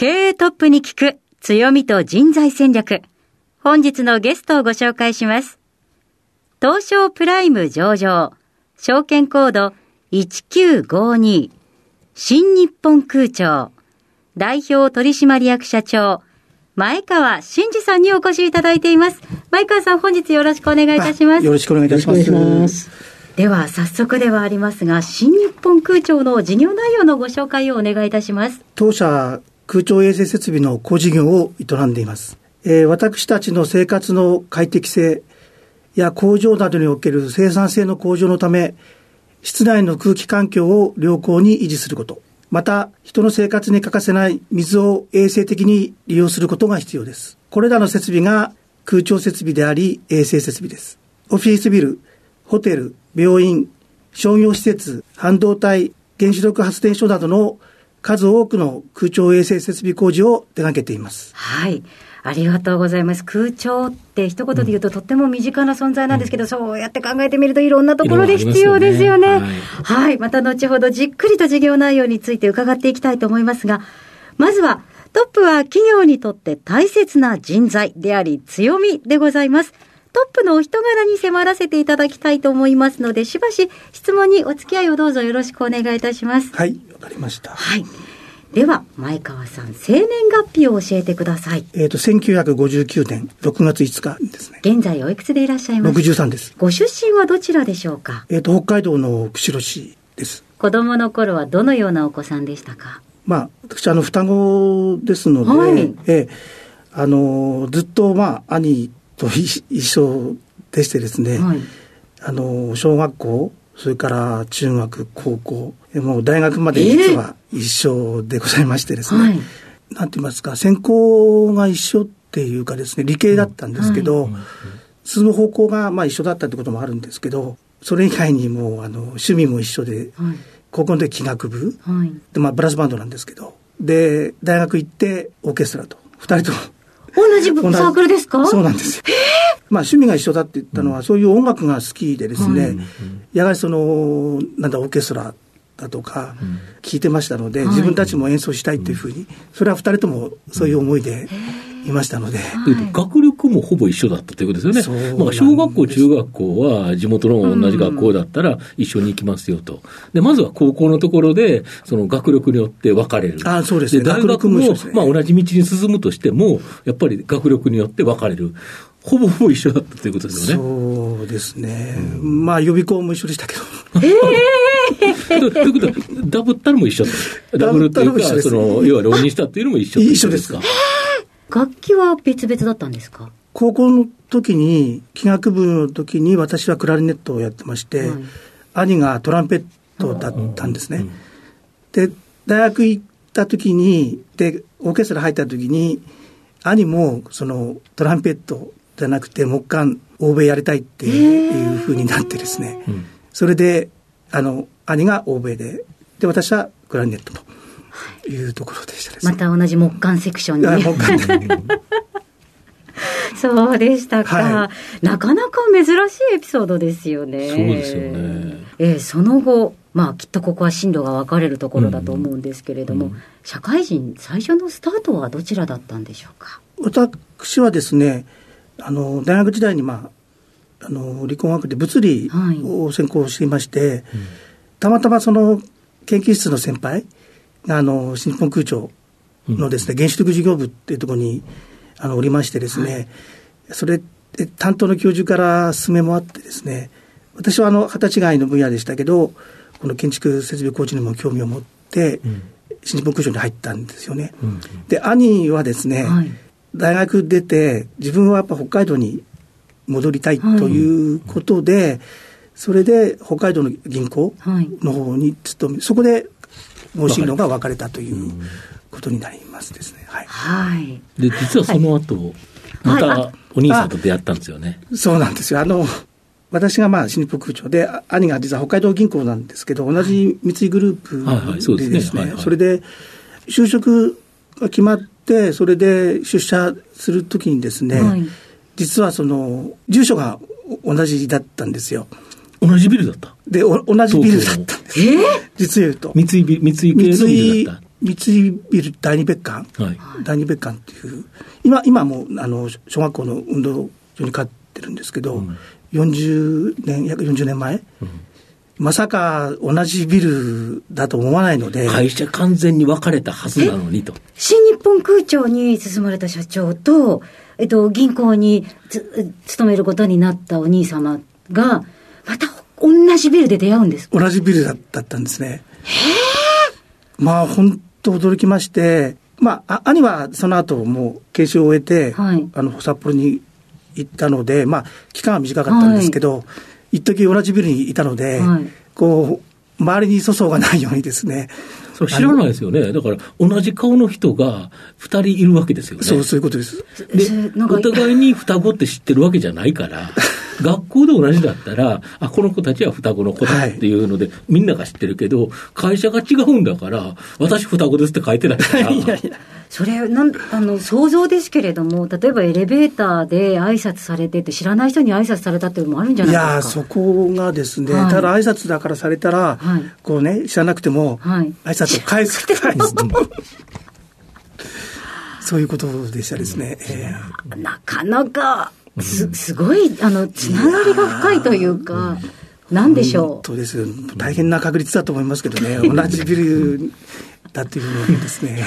経営トップに聞く強みと人材戦略。本日のゲストをご紹介します。東証プライム上場、証券コード1952、新日本空調、代表取締役社長、前川真二さんにお越しいただいています。前川さん、本日よろしくお願いいたします。よろしくお願いいたします。では、早速ではありますが、新日本空調の事業内容のご紹介をお願いいたします。当社空調衛生設備の工事業を営んでいます。えー、私たちの生活の快適性や工場などにおける生産性の向上のため、室内の空気環境を良好に維持すること、また人の生活に欠かせない水を衛生的に利用することが必要です。これらの設備が空調設備であり衛生設備です。オフィスビル、ホテル、病院、商業施設、半導体、原子力発電所などの数多くの空調衛生設備工事を手掛けています。はい。ありがとうございます。空調って一言で言うととっても身近な存在なんですけど、うん、そうやって考えてみるといろんなところで必要ですよね。よねはい、はい。また後ほどじっくりと事業内容について伺っていきたいと思いますが、まずはトップは企業にとって大切な人材であり強みでございます。トップのお人柄に迫らせていただきたいと思いますので、しばし質問にお付き合いをどうぞよろしくお願いいたします。はい、わかりました。はい。では、前川さん、生年月日を教えてください。えっ、ー、と、1959年6月5日ですね。現在おいくつでいらっしゃいます？か ?63 です。ご出身はどちらでしょうか？えっ、ー、と、北海道の釧路市です。子供の頃はどのようなお子さんでしたか？まあ、私、あの、双子ですので、はい、えー、あの、ずっと、まあ、兄と一緒でしてですね、はい、あの、小学校、それから中学、高校、もう大学まで実は一緒でございましてですね、えーはい、なんて言いますか、専攻が一緒っていうかですね、理系だったんですけど、はい、進む方向がまあ一緒だったってこともあるんですけど、それ以外にもあの趣味も一緒で、はい、高校の時器楽部、でまあブラスバンドなんですけど、で、大学行ってオーケストラと、二人と。も 同じ。サークルですか？そうなんですよ。まあ趣味が一緒だって言ったのは、うん、そういう音楽が好きでですね、うん、やはりその、なんだ、オーケストラだとか、聞いてましたので、うん、自分たちも演奏したいっていうふうに、それは二人ともそういう思いでいましたので。学力もほぼ一緒だったということですよね。まあ小学校、中学校は地元の同じ学校だったら一緒に行きますよと。で、まずは高校のところで、その学力によって分かれる。あそうですね。大学も、ね、まあ同じ道に進むとしても、やっぱり学力によって分かれる。ほぼほぼ一緒だったということですよね。そうですね。うん、まあ予備校も一緒でしたけど。ええー、ということは、ダブったのも一緒ダブルっていうか、その、要は浪人したっていうのも一緒一緒ですか。楽器は別々だったんですか？高校の時に、器楽部の時に私はクラリネットをやってまして、はい、兄がトランペットだったんですね。で、大学行った時に、で、オーケストラ入った時に、兄もそのトランペットじゃなくて木管欧米やりたいっていうふうになってですね、それであの兄が欧米でで私はクラリネットとい。うところでしたですね、また同じ木管セクションに、木管 そうでしたか、はい、なかなか珍しいエピソードですよね。そうですよね、えー、その後まあきっとここは進路が分かれるところだと思うんですけれども、うんうん、社会人最初のスタートはどちらだったんでしょうか？私はですねあの大学時代にまああの理工学で物理を専攻していまして、はいうん、たまたまその研究室の先輩があの新日本空調のですね、うん、原子力事業部っていうところにあのおりましてですね、それ、担当の教授から勧めもあってですね、私はあの、二十歳外の分野でしたけど、この建築設備工事にも興味を持って、新日本空港に入ったんですよね。うん、で、兄はですね、はい、大学出て、自分はやっぱ北海道に戻りたいということで、はい、それで北海道の銀行の方に勤め、そこでもう進路が分かれたということになりますですね。はい。はい、で、実はその後、またお兄さんと出会ったんですよね。そうなんですよ。あの、私がまあ新日本空調で、兄が実は北海道銀行なんですけど、同じ三井グループでですね、それで就職が決まって、それで出社するときにですね、はい、実はその、住所が同じだったんですよ。同じビルだった？で、同じビルだったんです。え？ー、実言うと。三井ビ三井系のビルだった？三井ビル第二別館、はい、第二別館っていう、今、今もあの小学校の運動場に通ってるんですけど、うん、40年、約40年前、うん、まさか同じビルだと思わないので。会社完全に分かれたはずなのにと。新日本空調に進まれた社長と、えっと、銀行に勤めることになったお兄様が、また同じビルで出会うんです同じビルだったんですね。へえ。まあ、本当驚きまして、まあ、兄はその後もう研修を終えて、はい、あの、札幌に行ったので、まあ、期間は短かったんですけど、はい、一時同じビルにいたので、はい、こう、周りに粗相がないようにですね。それ知らないですよね。だから、同じ顔の人が二人いるわけですよね。そう、そういうことです。で、お互いに双子って知ってるわけじゃないから、学校で同じだったら、あ、この子たちは双子の子だっていうので、はい、みんなが知ってるけど、会社が違うんだから、私双子ですって書いてないから。いやいやそれなんあの想像ですけれども、例えばエレベーターで挨拶されてて、知らない人に挨拶されたっていうのもあるんじゃないですか。いや、そこがですね、はい、ただ挨拶だからされたら、はい、こうね、知らなくても、はい、挨拶を返す、返す。そういうことでしたですね。えー、なかなかすすごいあのつながりが深いというか。なんでしょう？本当です。大変な確率だと思いますけどね。同じビルだっていうのですね。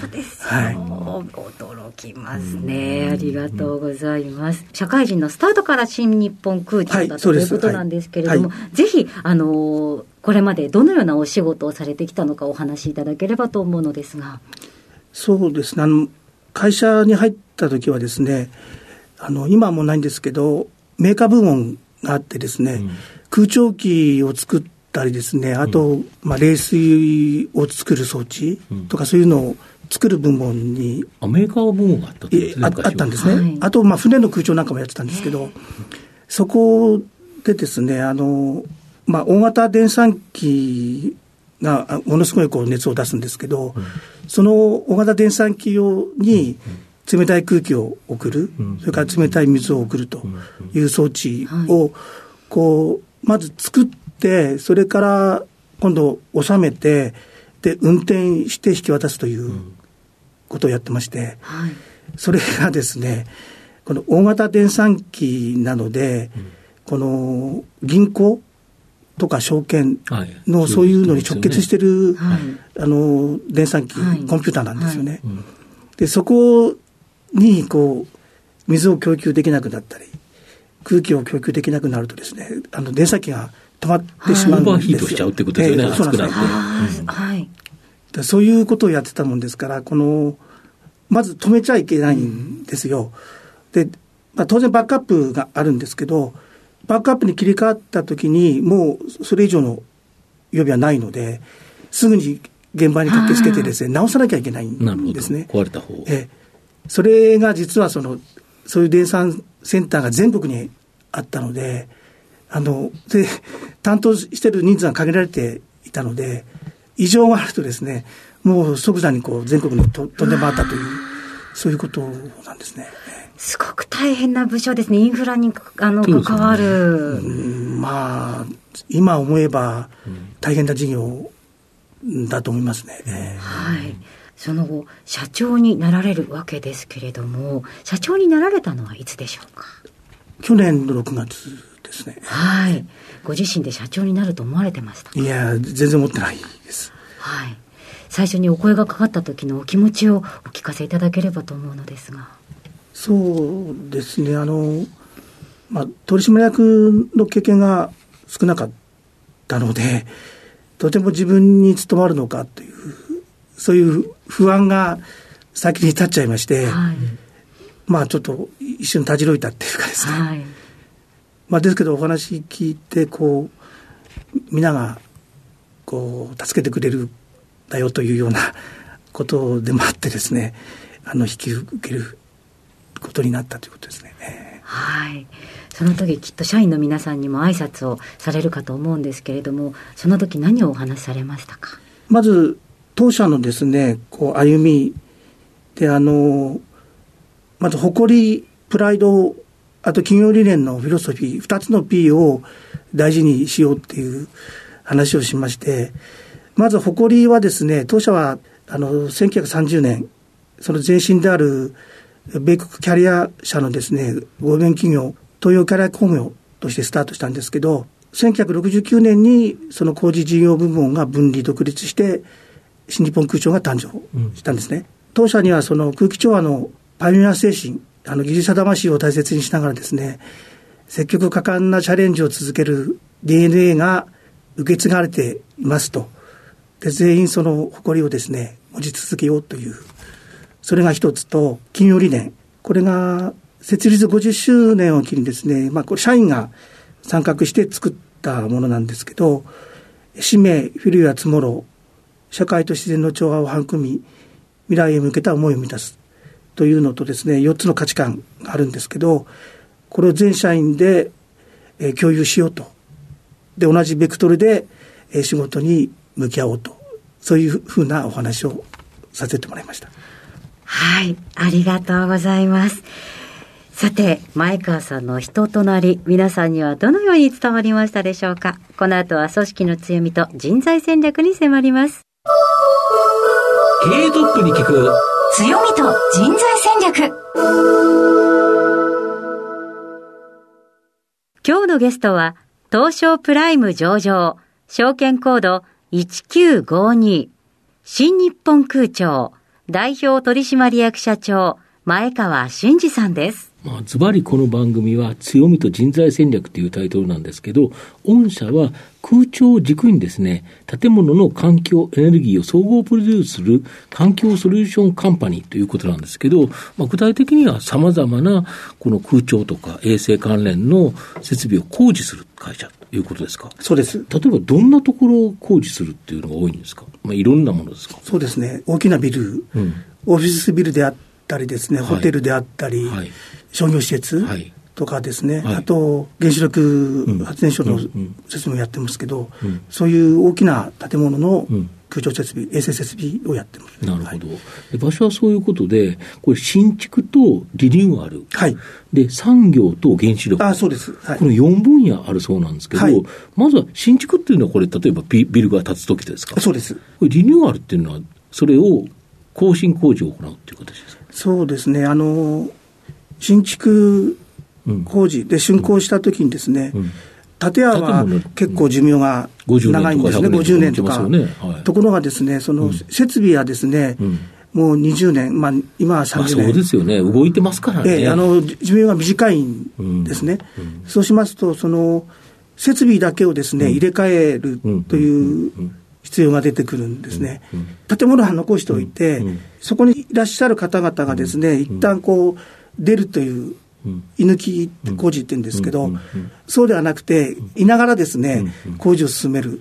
そうですはい、驚きますね。ありがとうございます。社会人のスタートから新日本空調だったということなんですけれども、はい、ぜひ、あの、これまでどのようなお仕事をされてきたのかお話しいただければと思うのですが。そうですね。あの、会社に入った時はですね、あの、今はもうないんですけど、メーカー部門があってですね、うん、空調機を作ったりですね、あと、うん、まあ、冷水を作る装置とか、そういうのを作る部門に。あ、メーカー部門があったんですね。あったんですね。はい、あと、まあ、船の空調なんかもやってたんですけど、そこでですね、あの、まあ、大型電算機がものすごいこう熱を出すんですけど、うん、その大型電算機用に冷たい空気を送る、うん、それから冷たい水を送るという装置を、こう、まず作って、それから今度収めて、で、運転して引き渡すということをやってまして、はい、それがですね、この大型電算機なので、この銀行とか証券のそういうのに直結してる、あの電算機、コンピューターなんですよね。でそこにこう水を供給できなくなったり空気を供給できなくなるとですねあの電算機が止まってしまうんですよ。オーバーヒートしちゃうってことですよね、えー、熱くなって。はい、そういうことをやってたもんですからこのまず止めちゃいけないんですよ。で、まあ、当然バックアップがあるんですけどバックアップに切り替わった時に、もうそれ以上の予備はないので、すぐに現場に駆けつけてですね、直さなきゃいけないんですね。壊れた方えそれが実はその、そういう電産センターが全国にあったので、あの、で、担当してる人数が限られていたので、異常があるとですね、もう即座にこう全国に飛んで回ったという、そういうことなんですね。すごく大変な部署ですね、インフラにあの関わる、ね、まあ、今思えば大変な事業だと思いますね。はい。その後、社長になられるわけですけれども、社長になられたのはいつでしょうか？去年の6月ですね。はい。ご自身で社長になると思われてましたいや、全然思ってないです。はい。最初にお声がかかった時のお気持ちをお聞かせいただければと思うのですが。そうですね、あの、まあ、取締役の経験が少なかったので、とても自分に務まるのかという、そういう不安が先に立っちゃいまして、はい、まあちょっと一瞬たじろいたっていうかですね。はい、まあですけどお話聞いて、こう、皆が、こう、助けてくれるだよというようなことでもあってですね、あの、引き受けることになったということですね。はい。その時きっと社員の皆さんにも挨拶をされるかと思うんですけれども、その時何をお話しされましたか？まず、当社のですね、こう、歩みで、あの、まず誇り、プライド、あと企業理念のフィロソフィー、二つの P を大事にしようっていう話をしまして、まず誇りはですね、当社は、あの、1930年、その前身である、米国キャリア社のですね、合弁企業、東洋キャリア工業としてスタートしたんですけど、1969年にその工事事業部門が分離独立して、新日本空調が誕生したんですね。うん、当社にはその空気調和のパイオニア精神、あの技術者魂を大切にしながらですね、積極果敢なチャレンジを続ける DNA が受け継がれていますと。で、全員その誇りをですね、持ち続けようという、それが一つと、企業理念。これが設立50周年を機にですね、まあこれ社員が参画して作ったものなんですけど、使命、フィルや積もろ、社会と自然の調和を育み、未来へ向けた思いを満たすというのとですね、4つの価値観があるんですけど、これを全社員で、え共有しようと。で、同じベクトルで、え仕事に向き合おうと。そういうふうなお話をさせてもらいました。はい、ありがとうございます。さて、前川さんの人となり、皆さんにはどのように伝わりましたでしょうかこの後は組織の強みと人材戦略に迫ります。経営トップに聞く。強みと人材戦略。今日のゲストは、東証プライム上場、証券コード1952、新日本空調、代表取締役社長、前川俊二さんです。まあ、ズバリこの番組は強みと人材戦略というタイトルなんですけど、御社は空調を軸にですね、建物の環境、エネルギーを総合プロデュースする環境ソリューションカンパニーということなんですけど、まあ、具体的には様々なこの空調とか衛生関連の設備を工事する会社ということですか？そうです。例えばどんなところを工事するっていうのが多いんですか？まあ、いろんなものですか？そうですね。大きなビル、うん、オフィスビルであったりですね、ホテルであったり、はい。商業施設とかですね、はい、あと原子力発電所の設備もやってますけど、そういう大きな建物の空調設備、衛生設備をやってます。なるほど、はい、場所はそういうことで、これ、新築とリニューアル、はい、で産業と原子力、あそうです、はい、この4分野あるそうなんですけど、はい、まずは新築っていうのは、これ、例えばビルが建つときですか、そうです。これ、リニューアルっていうのは、それを更新工事を行うっていう形ですか？そうですね、あの新築工事。で竣工したときにですね、建屋は結構寿命が長いんですね、50年とか。ところがですね、その設備はですね、もう20年、まあ、今は30年。そうですよね、動いてますからね。あの寿命が短いんですね。そうしますと、その設備だけをですね、入れ替えるという必要が出てくるんですね。建物は残しておいて、そこにいらっしゃる方々がですね、一旦こう、出るという居抜き工事って言うんですけど、そうではなくて、いながらですね、工事を進める。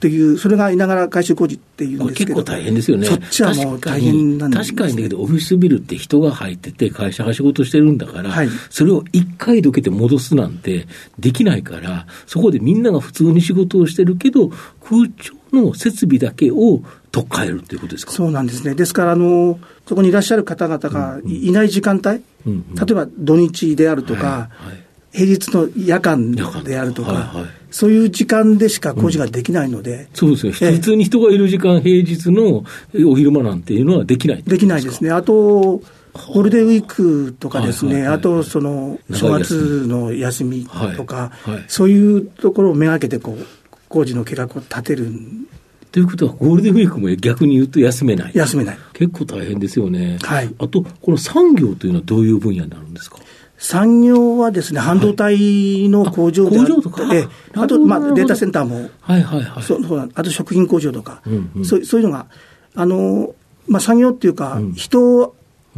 という、それがいながら改修工事っていうんですけど結構大変ですよね。そっちはもう大変なんです、ね、確かにだけど、オフィスビルって人が入ってて、会社が仕事してるんだから、はい、それを一回どけて戻すなんてできないから、そこでみんなが普通に仕事をしてるけど、空調の設備だけを取っ換えるということですか？そうなんですね。ですから、あの、そこにいらっしゃる方々がいない時間帯、うんうん、例えば土日であるとか、はいはい、平日の夜間であるとか、はいはい、そういう時間でしか工事ができないので。うん、そうですね。普通に人がいる時間、平日のお昼間なんていうのはできないできないですね。あと、ゴールデンウィークとかですね、あとその正月の休みとか、はいはい、そういうところをめがけてこう工事の計画を立てる。んということは、ゴールデンウィークも逆に言うと休めない。休めない。結構大変ですよね。はい。あと、この産業というのはどういう分野になるんですか？産業はですね、半導体の工場であ、工場とか？えあと、まあ、データセンターも、はいはいはい。そそうあと食品工場とか、うんうん、そうそういうのが、あの、まあ、産業っていうか、うん、人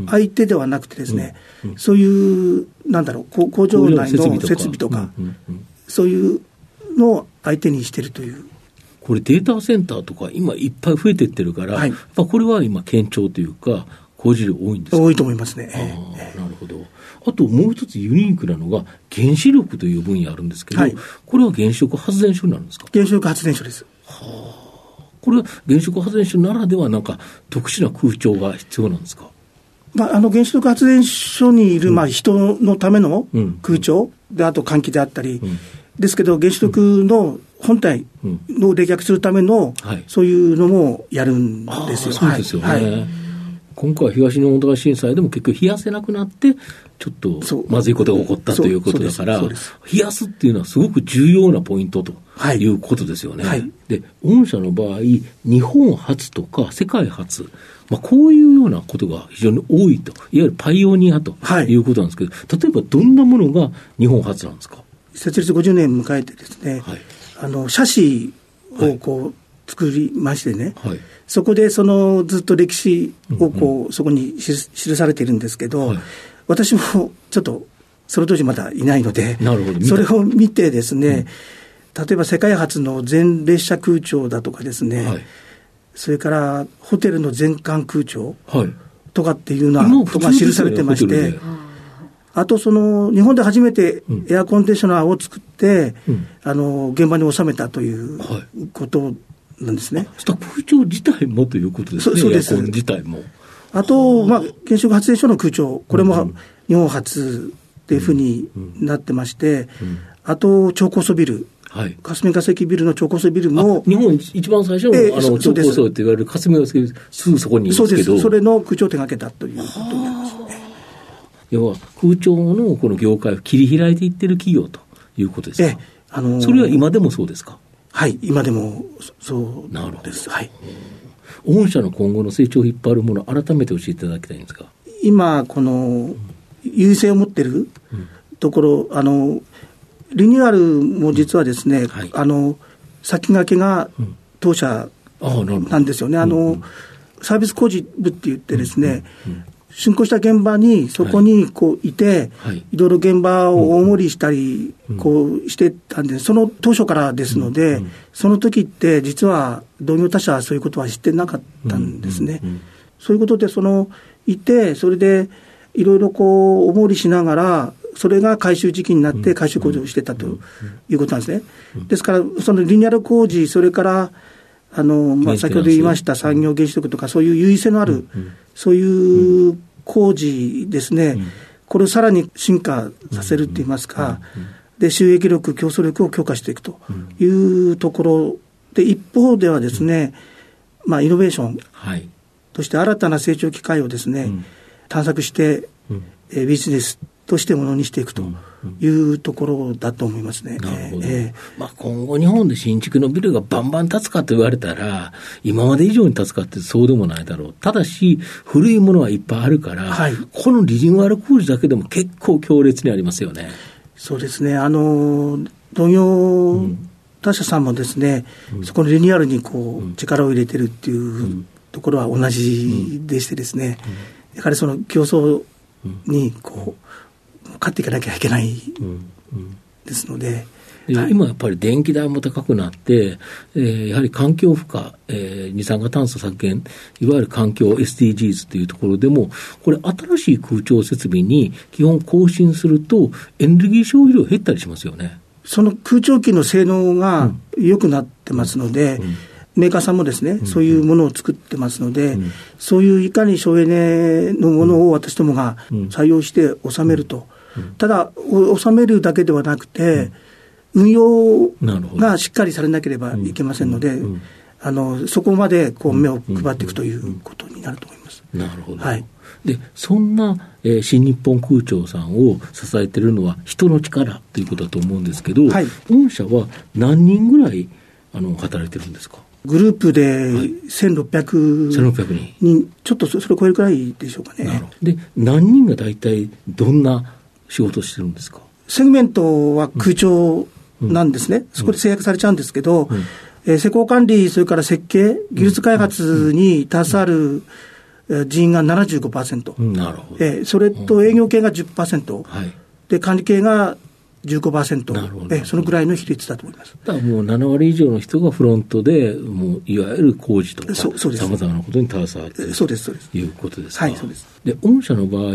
相手ではなくてですね、うん。うん、そういう、なんだろう、工場内の設備とか、そういうのを相手にしてるという。これデータセンターとか今いっぱい増えてってるから、はい、これは今堅調というか、工事量多いんです多いと思いますね。あなるほど。あともう一つユニークなのが、原子力という分野あるんですけど、はい、これは原子力発電所になるんですか？原子力発電所です。はあ。これは原子力発電所ならではなんか特殊な空調が必要なんですか？まあ、あの原子力発電所にいる、まあ、人のための空調、であと換気であったり、ですけど、原子力の本体の冷却するための、そういうのもやるんですよ。そうですよね。はい。今回、東日本大震災でも結局、冷やせなくなって、ちょっとまずいことが起こったということだから、冷やすっていうのはすごく重要なポイントとい。うことですよね。はい、で、御社の場合、日本初とか世界初、まあ、こういうようなことが非常に多いと、いわゆるパイオニアとい。うことなんですけど、はい、例えばどんなものが日本初なんですか？設立50年迎えてですね、はい、あの、写真をこう、作りましてね、はい、そこでそのずっと歴史をこう、そこに記されているんですけど、はい、私もちょっとその当時まだいないので、それを見てですね、うん、例えば世界初の全列車空調だとかですね、はい、それからホテルの全館空調とかっていうのは、とか記されてまして、あとその日本で初めてエアコンディショナーを作って、うん、あの現場に収めたということなんですね。空調自体もということですね、そうですエアコン自体も。あと、まあ、原子力発電所の空調、これも日本初っていうふうになってまして、あと、超高層ビル。はい、霞が関ビルの超高層ビルも。日本一番最初の,、えー、あの超高層って言われる霞が関すぐそこにいますけどそうです。それの空調を手掛けたということになります、ね。要は空調のこの業界を切り開いていってる企業ということですか？えあのー、それは今でもそうですか？はい、今でもそうなるほどです。はい。御社の今後の成長を引っ張るもの、改めて教えていただきたいんですか。今、この優位性を持ってるところ、あのリニューアルも実はですね、うんはい、あの先駆けが当社なんですよね。あの、サービス工事部って言ってですね、竣工した現場に、そこにこういて、はい、いろいろ現場を大盛りしたり、こうしてたんで、その当初からですので、その時って、実は同業他社はそういうことは知ってなかったんですね。そういうことで、その、いて、それで、いろいろこう、大盛りしながら、それが回収時期になって回収工事をしてたということなんですね。ですから、そのリニアル工事、それから、あの、まあ、先ほど言いました産業原子力とか、そういう優位性のある、そういう工事ですね、これをさらに進化させるって言いますか、で、収益力、競争力を強化していくというところで、一方ではですね、まあ、イノベーションとして新たな成長機会をですね、探索して、えビジネスとしてものにしていくというところだと思いますね。なるほど。えー、まあ、今後日本で新築のビルがバンバン建つかと言われたら、今まで以上に建つかってそうでもないだろう。ただし、古いものはいっぱいあるから、はい、このリニューアル工事だけでも結構強烈にありますよね。そうですね。あの、同業他社さんもですね、うん、そこのリニューアルにこう、力を入れてるっていうところは同じでしてですね、やはりその競争にこう、買っていかなきゃいけないですので。はい、今やっぱり電気代も高くなって、えー、やはり環境負荷、えー、二酸化炭素削減、いわゆる環境 SDGs というところでも、これ、新しい空調設備に基本更新すると、エネルギー消費量減ったりしますよね。その空調機の性能が良くなってますので、うん。うんメーカーさんもですね、うん、そういうものを作ってますので、うん、そういういかに省エネのものを私どもが採用して収めるとただ、収めるだけではなくて、運用がしっかりされなければいけませんので、あのそこまでこう目を配っていくということになると思います。なるほど、はい。でそんな、えー、新日本空調さんを支えているのは人の力ということだと思うんですけど、はい、御社は何人ぐらいあの働いてるんですか？グループで1600人、ちょっとそれを超えるくらいでしょうかね。で、何人が大体どんな仕事をしてるんですか？セグメントは空調なんですね、うん、そこで制約されちゃうんですけど、うん、えー、施工管理、それから設計、技術開発に携わる人員が75%、うん、なるほど。えー、それと営業系が10%、はい、で管理系が15%、えそのぐらいの比率だと思います。だもう7割以上の人がフロントで、もういわゆる工事とか、さまざまなことに携わっているそうですそうです。ということですか。はい、そうです。で御社の場合、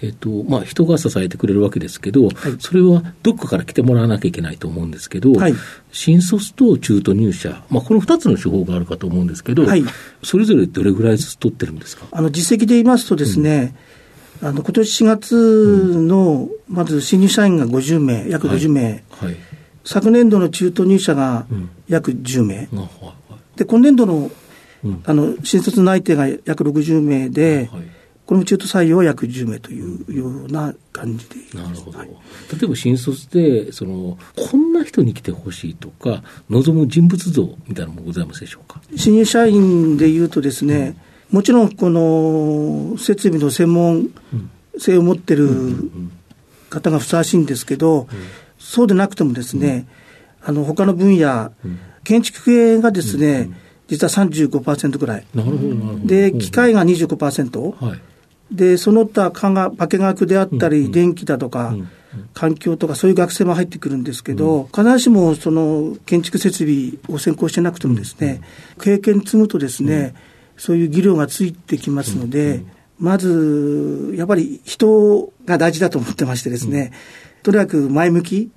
えっとまあ、人が支えてくれるわけですけど、はい、それはどっかから来てもらわなきゃいけないと思うんですけど、はい、新卒と中途入社、まあ、この2つの手法があるかと思うんですけど、はい、それぞれどれぐらいずつ取ってるんですか？あの実績で言いますとですね、うんあの今年4月の、まず新入社員が50名、約50名、はい。はい、昨年度の中途入社が約10名、うん、で今年度の,、あの新卒内定が約60名で、はい、これも中途採用は約10名というような感じで、なるほど、例えば新卒でその、こんな人に来てほしいとか、望む人物像みたいなのもございますでしょうか？新入社員でいうとですね、うんもちろんこの設備の専門性を持ってる方がふさわしいんですけど、そうでなくてもですね、あの他の分野、建築系がですね、実は35%ぐらい。なるほど、なるほど。で、機械が25%。はい、で、その他化学、化学であったり、電気だとか、環境とかそういう学生も入ってくるんですけど、必ずしもその建築設備を専攻してなくてもですね、経験積むとですね、そういう技量がついてきますので、うんうん、まず、やっぱり人が大事だと思ってましてですね、うん、とにかく前向き、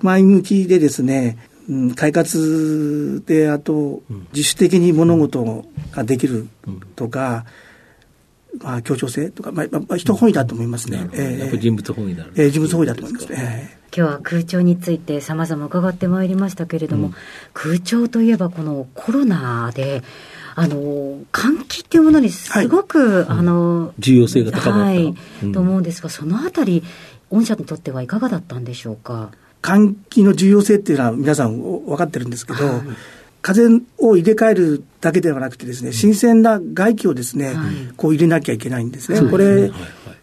前向きでですね、うん、快活で、あと、自主的に物事ができるとか、まあ、協調性とか、まあ、まあ、人本位だと思いますね。えー、やっぱり人物本位だ、えー、人物本位だと思いますね。今日は空調についてさまざま伺ってまいりましたけれども、うん、空調といえばこのコロナであの換気っていうものにすごく、はい、あの重要性が高まった、はい。うん、と思うんですがそのあたり御社にとってはいかがだったんでしょうか？換気の重要性っていうのは皆さん分かってるんですけど、はい、風を入れ替えるだけではなくてですね、新鮮な外気をですね、こう入れなきゃいけないんですね。これ、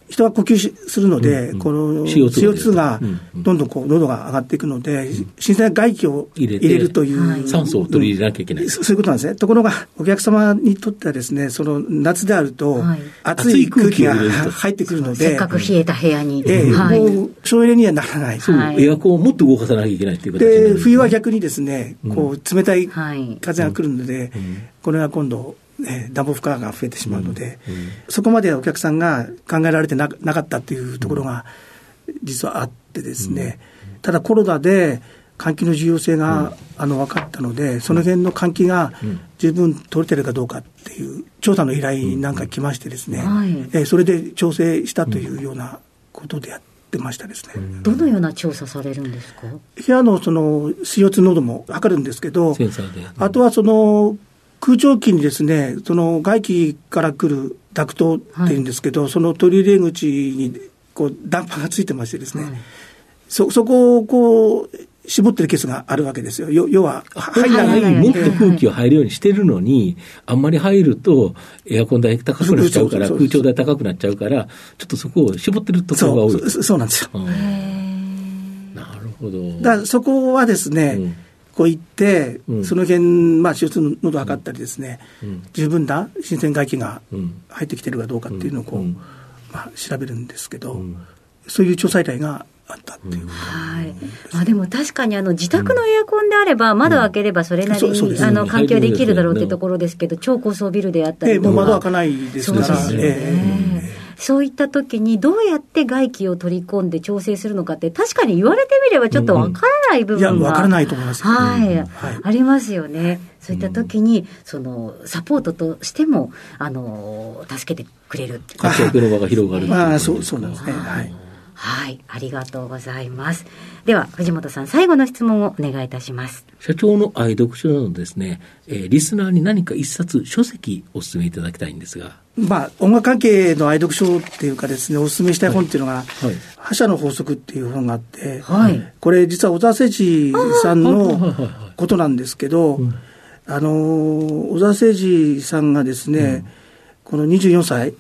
人が呼吸するので、この CO2 がどんどんこう喉が上がっていくので、新鮮な外気を入れるという、酸素を取り入れなきゃいけない、そういうことなんですね。ところが、お客様にとってはですね、その夏であると、熱い空気が入ってくるので、せっかく冷えた部屋に。ええ、もう省エネにはならない。そう、エアコンをもっと動かさなきゃいけないっていう形で、冬は逆にですね、こう冷たい風が来るので、これが今度、えー、暖房負荷が増えてしまうので、うんうん、そこまでお客さんが考えられてなかったっていうところが実はあってですね、うん、ただコロナで換気の重要性が、あの分かったので、その辺の換気が十分取れてるかどうかっていう調査の依頼なんか来ましてですね、えー、それで調整したというようなことでやってましたですね。どのような調査されるんですか？部屋のその CO2 濃度も測るんですけど、あとはその空調機にですね、その外気から来るダクトっていうんですけど、はい、その取り入れ口にこうダンパーがついてましてですね、はい、そ、そこをこう、絞ってるケースがあるわけですよ。要は、入らない。もっと空気を入るようにしてるのに、あんまり入ると、エアコン代高くなっちゃうから、空調代高くなっちゃうから、ちょっとそこを絞ってるところが多い。そうそうなんですよ。なるほど。だそこはですね、うんこう行って、うん、その辺、まあ、CO2 の度測ったりですね、うん、十分な新鮮外気が入ってきてるかどうかっていうのをこう、まあ、調べるんですけど、そういう調査依頼があったっていう、はい。まあでも確かにあの自宅のエアコンであれば、窓を開ければそれなりに、あの環境できるだろうってところですけど、超高層ビルであったりとか。えー、もう窓開かないですから。ね。えーそういった時にどうやって外気を取り込んで調整するのかって、確かに言われてみればちょっとわからない部分が、うん、いや、わからないと思います。はい、はい、ありますよね。そういった時に、その、サポートとしても、あの、助けてくれる。活躍の場が広がるまあ、そう、そうなんですね。はい。はい、ありがとうございます。では、藤本さん、最後の質問をお願いいたします。社長の愛読書などですね、えー、リスナーに何か一冊書籍お勧めいただきたいんですが。まあ、音楽関係の愛読書っていうかですね、お勧めしたい本っていうのが、はい。はい、覇者の法則っていう本があって、はい、これ実は小沢誠治さんのことなんですけど、あの小沢誠二さんがですね、うん、この24歳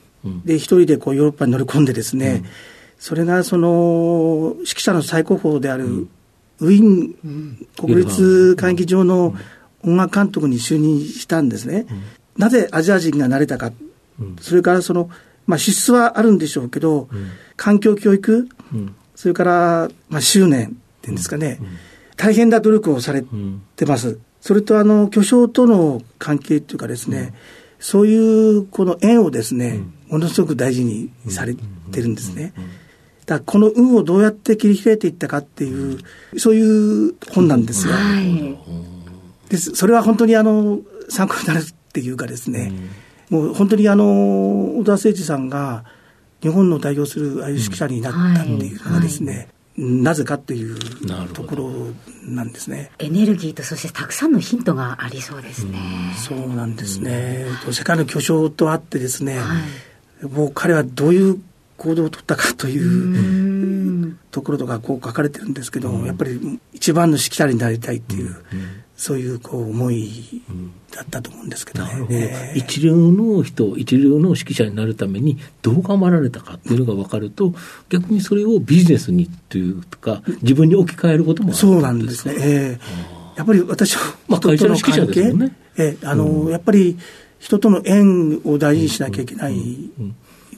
で一人でこうヨーロッパに乗り込んでですね、うん、それがその指揮者の最高峰である、ウィーン国立歌劇場の音楽監督に就任したんですね。なぜアジア人がなれたか、それからその、まあ、資質はあるんでしょうけど、環境教育、それから、まあ、執念っていうんですかね、大変な努力をされてます。それとあの巨匠との関係っていうかですね、うん、そういうこの縁をですね、うん、ものすごく大事にされてるんですね。だこの運をどうやって切り開いていったかっていう、そういう本なんですよ。はい、ですそれは本当にあの参考になるっていうかですね、もう本当にあの小田誠二さんが日本の代表するああいう指揮者になったっていうのがですね、なぜかっていうところなんですね。エネルギーとそしてたくさんのヒントがありそうですね。うそうなんですね。世界の巨匠とあってですね、はい、もう彼はどういう行動を取ったかというところとかこう書かれてるんですけど、やっぱり一番の指揮者になりたいっていう、そういうこう思いだったと思うんですけどね。ど。えー、一流の人、一流の指揮者になるためにどう頑張られたかっていうのが分かると、逆にそれをビジネスにというか、自分に置き換えることもそうなんですね。えー、やっぱり私は、まあ、会社の指揮者ですよね。えー、あの、うん、やっぱり人との縁を大事にしなきゃいけない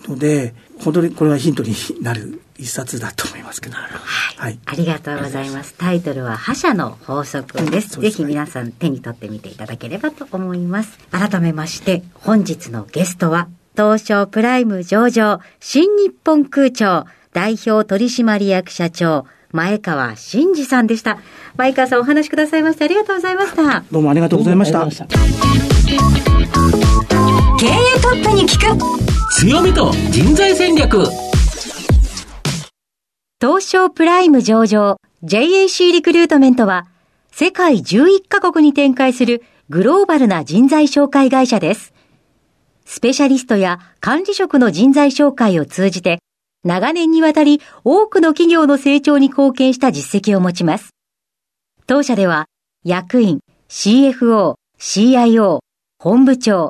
ので、本当にこれはヒントになる一冊だと思いますけど。はい。はい、ありがとうございます。タイトルは、覇者の法則です。ぜひ皆さん手に取ってみていただければと思います。改めまして、本日のゲストは、東証プライム上場、新日本空調、代表取締役社長、前川真二さんでした。前川さんお話しくださいましてありがとうございました。どうもありがとうございました。経営トップに聞く強みと人材戦略東証プライム上場 JAC リクルートメントは世界11カ国に展開するグローバルな人材紹介会社です。スペシャリストや管理職の人材紹介を通じて長年にわたり多くの企業の成長に貢献した実績を持ちます。当社では役員、CFO、CIO、本部長、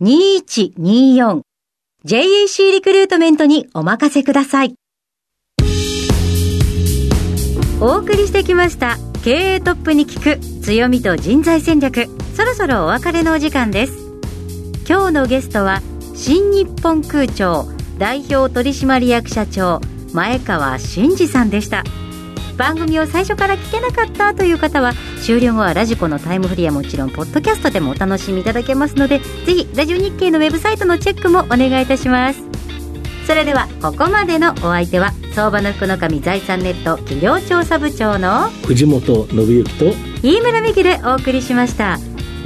2124 JAC リクルートメントにお任せください。お送りしてきました。経営トップに聞く強みと人材戦略。そろそろお別れのお時間です。今日のゲストは新日本空調代表取締役社長前川真二さんでした。番組を最初から聞けなかったという方は終了後はラジコのタイムフリーはもちろんポッドキャストでもお楽しみいただけますのでぜひラジオ日経のウェブサイトのチェックもお願いいたします。それではここまでのお相手は相場の福の神財産ネット企業調査部長の藤本信之と飯村美希でお送りしました。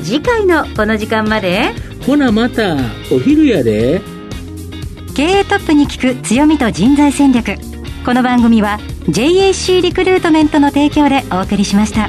次回のこの時間までほなまたお昼やで。経営トップに聞く強みと人材戦略。この番組は JAC リクルートメントの提供でお送りしました。